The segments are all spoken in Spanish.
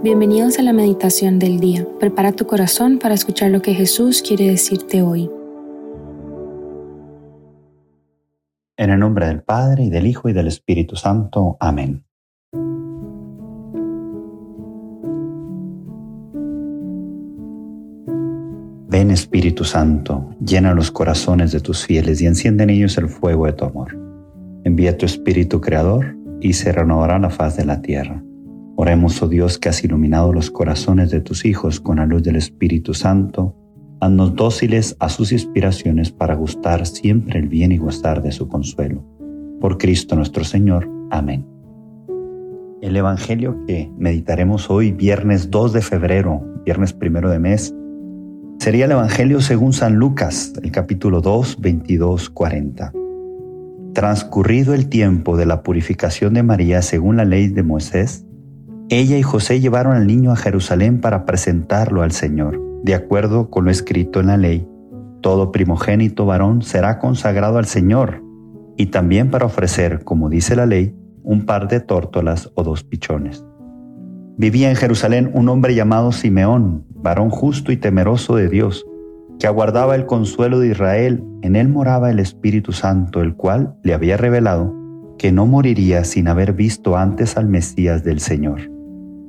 Bienvenidos a la meditación del día. Prepara tu corazón para escuchar lo que Jesús quiere decirte hoy. En el nombre del Padre y del Hijo y del Espíritu Santo. Amén. Ven Espíritu Santo, llena los corazones de tus fieles y enciende en ellos el fuego de tu amor. Envía tu Espíritu Creador y se renovará la faz de la tierra. Oremos, oh Dios, que has iluminado los corazones de tus hijos con la luz del Espíritu Santo. Haznos dóciles a sus inspiraciones para gustar siempre el bien y gozar de su consuelo. Por Cristo nuestro Señor. Amén. El Evangelio que meditaremos hoy, viernes 2 de febrero, viernes primero de mes, sería el Evangelio según San Lucas, el capítulo 2, 22, 40. Transcurrido el tiempo de la purificación de María según la ley de Moisés, ella y José llevaron al niño a Jerusalén para presentarlo al Señor, de acuerdo con lo escrito en la ley. Todo primogénito varón será consagrado al Señor, y también para ofrecer, como dice la ley, un par de tórtolas o dos pichones. Vivía en Jerusalén un hombre llamado Simeón, varón justo y temeroso de Dios, que aguardaba el consuelo de Israel. En él moraba el Espíritu Santo, el cual le había revelado que no moriría sin haber visto antes al Mesías del Señor.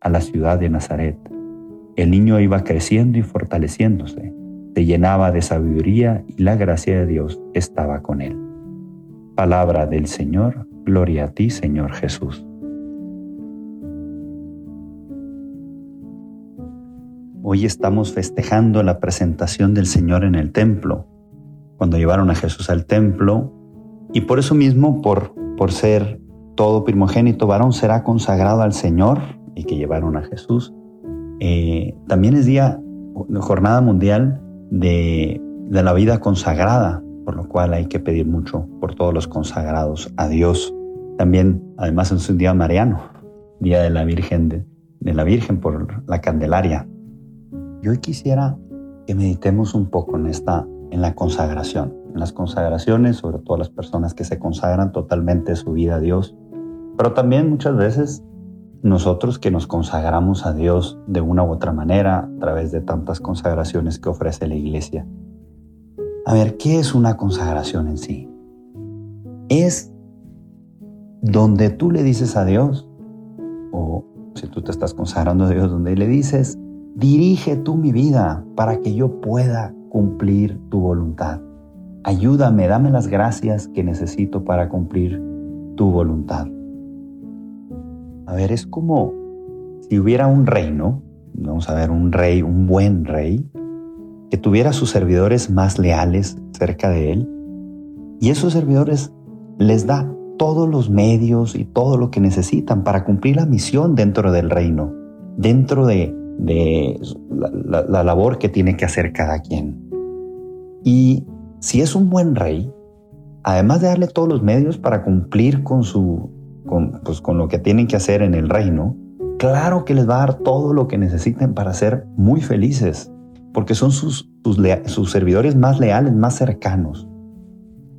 a la ciudad de Nazaret. El niño iba creciendo y fortaleciéndose, se llenaba de sabiduría y la gracia de Dios estaba con él. Palabra del Señor, gloria a ti Señor Jesús. Hoy estamos festejando la presentación del Señor en el templo, cuando llevaron a Jesús al templo, y por eso mismo, por, por ser todo primogénito varón, será consagrado al Señor y que llevaron a Jesús. Eh, también es día, jornada mundial de, de la vida consagrada, por lo cual hay que pedir mucho por todos los consagrados a Dios. También, además, es un día mariano, día de la Virgen, de, de la Virgen por la Candelaria. Yo quisiera que meditemos un poco en esta, en la consagración, en las consagraciones, sobre todo las personas que se consagran totalmente su vida a Dios, pero también muchas veces nosotros que nos consagramos a Dios de una u otra manera a través de tantas consagraciones que ofrece la iglesia. A ver, ¿qué es una consagración en sí? Es donde tú le dices a Dios, o si tú te estás consagrando a Dios, donde le dices, dirige tú mi vida para que yo pueda cumplir tu voluntad. Ayúdame, dame las gracias que necesito para cumplir tu voluntad. A ver, es como si hubiera un reino, vamos a ver, un rey, un buen rey, que tuviera sus servidores más leales cerca de él, y esos servidores les da todos los medios y todo lo que necesitan para cumplir la misión dentro del reino, dentro de, la, la labor que tiene que hacer cada quien. Y si es un buen rey, además de darle todos los medios para cumplir con su, con, pues, con lo que tienen que hacer en el reino, claro que les va a dar todo lo que necesiten para ser muy felices, porque son sus, sus, servidores más leales, más cercanos.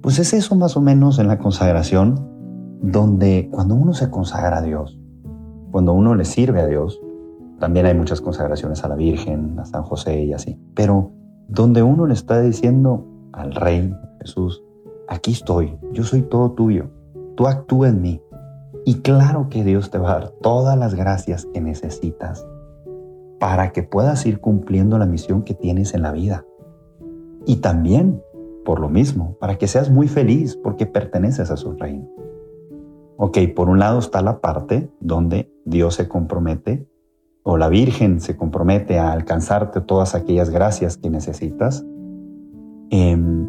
Pues es eso más o menos en la consagración, donde cuando uno se consagra a Dios, cuando uno le sirve a Dios, también hay muchas consagraciones a la Virgen, a San José y así, pero donde uno le está diciendo al Rey Jesús, aquí estoy, yo soy todo tuyo, tú actúa en mí. Y claro que Dios te va a dar todas las gracias que necesitas para que puedas ir cumpliendo la misión que tienes en la vida. Y también, por lo mismo, para que seas muy feliz porque perteneces a su reino. Ok, por un lado está la parte donde Dios se compromete o la Virgen se compromete a alcanzarte todas aquellas gracias que necesitas. Em,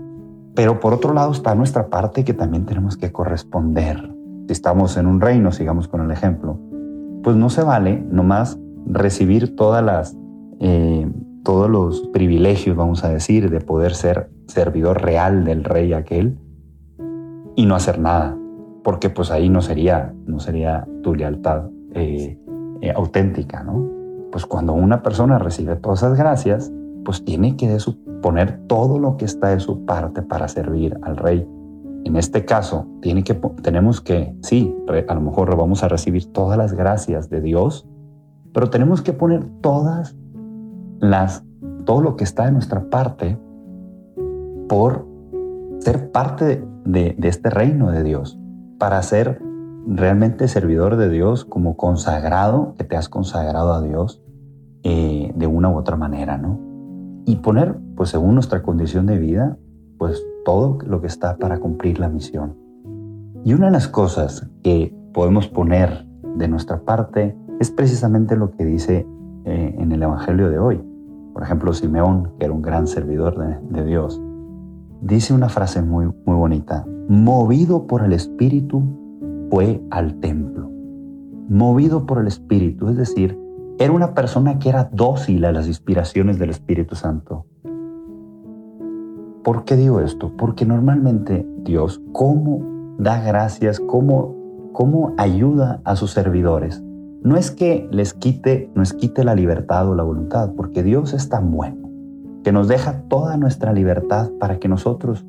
pero por otro lado está nuestra parte que también tenemos que corresponder. Si estamos en un reino, sigamos con el ejemplo, pues no se vale nomás recibir todas las, eh, todos los privilegios, vamos a decir, de poder ser servidor real del rey aquel y no hacer nada, porque pues ahí no sería, no sería tu lealtad eh, eh, auténtica, ¿no? Pues cuando una persona recibe todas esas gracias, pues tiene que poner todo lo que está de su parte para servir al rey. En este caso, tenemos que, sí, a lo mejor vamos a recibir todas las gracias de Dios, pero tenemos que poner todas las, todo lo que está de nuestra parte por ser parte de, este reino de Dios, para ser realmente servidor de Dios como consagrado, que te has consagrado a Dios eh, de una u otra manera, ¿no? Y poner, pues según nuestra condición de vida, pues todo lo que está para cumplir la misión. Y una de las cosas que podemos poner de nuestra parte es precisamente lo que dice eh, en el Evangelio de hoy. Por ejemplo, Simeón, que era un gran servidor de, Dios, dice una frase muy, muy bonita. Movido por el Espíritu, fue al templo. Movido por el Espíritu, es decir, era una persona que era dócil a las inspiraciones del Espíritu Santo. ¿Por qué digo esto? Porque normalmente Dios, ¿cómo da gracias? ¿Cómo, cómo ayuda a sus servidores? No es que les quite, nos quite la libertad o la voluntad, porque Dios es tan bueno que nos deja toda nuestra libertad para que nosotros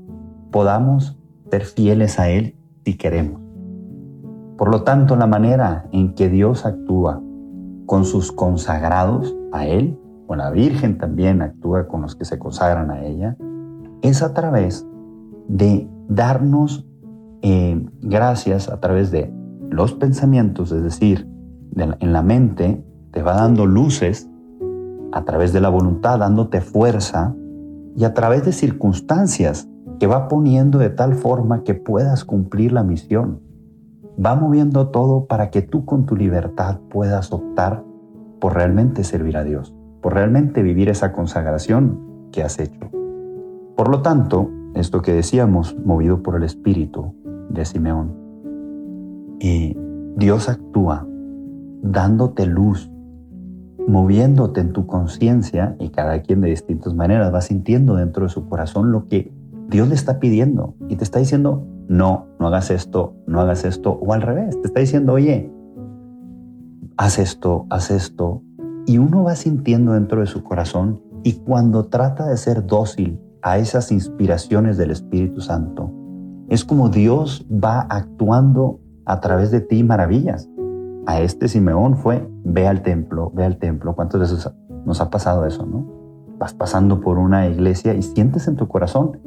podamos ser fieles a Él si queremos. Por lo tanto, la manera en que Dios actúa con sus consagrados a Él, con la Virgen también actúa con los que se consagran a ella, es a través de darnos eh, gracias a través de los pensamientos, es decir, en la mente, te va dando luces a través de la voluntad, dándote fuerza y a través de circunstancias que va poniendo de tal forma que puedas cumplir la misión. Va moviendo todo para que tú con tu libertad puedas optar por realmente servir a Dios, por realmente vivir esa consagración que has hecho. Por lo tanto, esto que decíamos, movido por el Espíritu de Simeón, y Dios actúa dándote luz, moviéndote en tu conciencia y cada quien de distintas maneras va sintiendo dentro de su corazón lo que Dios le está pidiendo y te está diciendo, no, no hagas esto, no hagas esto, o al revés, te está diciendo, oye, haz esto, haz esto, y uno va sintiendo dentro de su corazón y cuando trata de ser dócil a esas inspiraciones del Espíritu Santo, es como Dios va actuando a través de ti maravillas a este Simeón fue, ve al templo, ve al templo. ¿Cuántas veces nos ha pasado eso, no? Vas pasando por una iglesia y sientes en tu corazón,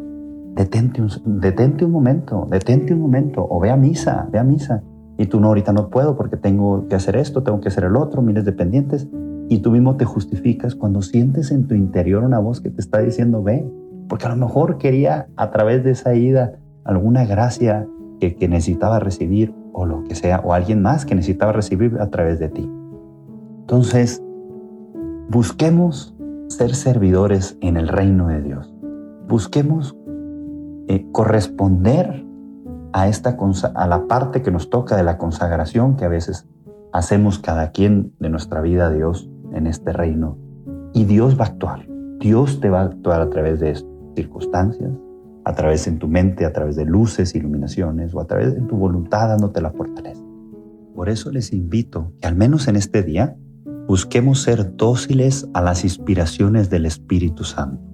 detente un, detente un momento, detente un momento, o ve a misa, ve a misa. Y tú no, ahorita no puedo porque tengo que hacer esto, tengo que hacer el otro, miles de pendientes. Y tú mismo te justificas cuando sientes en tu interior una voz que te está diciendo, ve, porque a lo mejor quería a través de esa ida alguna gracia que, necesitaba recibir o lo que sea, o alguien más que necesitaba recibir a través de ti. Entonces, busquemos ser servidores en el reino de Dios. Busquemos eh, corresponder a, esta, a la parte que nos toca de la consagración que a veces hacemos cada quien de nuestra vida a Dios en este reino. Y Dios va a actuar. Dios te va a actuar a través de circunstancias, a través en tu mente, a través de luces, iluminaciones o a través de tu voluntad dándote la fortaleza. Por eso les invito que al menos en este día busquemos ser dóciles a las inspiraciones del Espíritu Santo